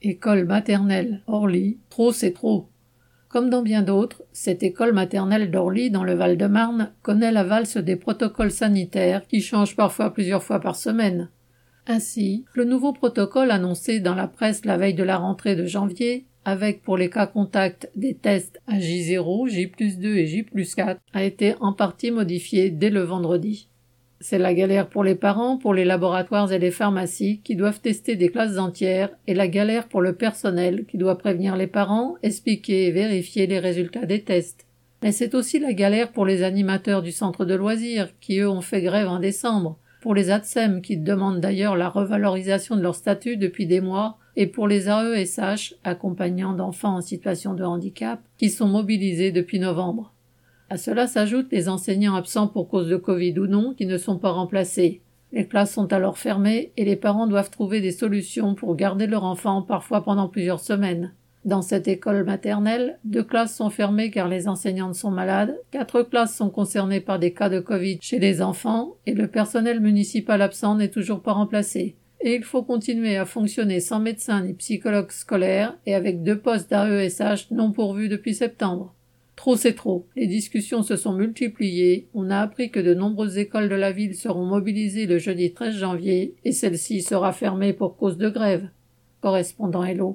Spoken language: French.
École maternelle Orly, trop c'est trop. Comme dans bien d'autres, cette école maternelle d'Orly dans le Val-de-Marne connaît la valse des protocoles sanitaires qui changent parfois plusieurs fois par semaine. Ainsi, le nouveau protocole annoncé dans la presse la veille de la rentrée de janvier, avec pour les cas contacts des tests à J0, J2 et J4, a été en partie modifié dès le vendredi. C'est la galère pour les parents, pour les laboratoires et les pharmacies qui doivent tester des classes entières et la galère pour le personnel qui doit prévenir les parents, expliquer et vérifier les résultats des tests. Mais c'est aussi la galère pour les animateurs du centre de loisirs qui eux ont fait grève en décembre, pour les ATSEM qui demandent d'ailleurs la revalorisation de leur statut depuis des mois et pour les AESH, accompagnants d'enfants en situation de handicap, qui sont mobilisés depuis novembre. À cela s'ajoutent les enseignants absents pour cause de Covid ou non qui ne sont pas remplacés. Les classes sont alors fermées et les parents doivent trouver des solutions pour garder leur enfant parfois pendant plusieurs semaines. Dans cette école maternelle, deux classes sont fermées car les enseignantes sont malades, quatre classes sont concernées par des cas de Covid chez les enfants et le personnel municipal absent n'est toujours pas remplacé. Et il faut continuer à fonctionner sans médecin ni psychologue scolaire et avec deux postes d'AESH non pourvus depuis septembre. Trop c'est trop. Les discussions se sont multipliées. On a appris que de nombreuses écoles de la ville seront mobilisées le jeudi 13 janvier et celle-ci sera fermée pour cause de grève. Correspondant Hello.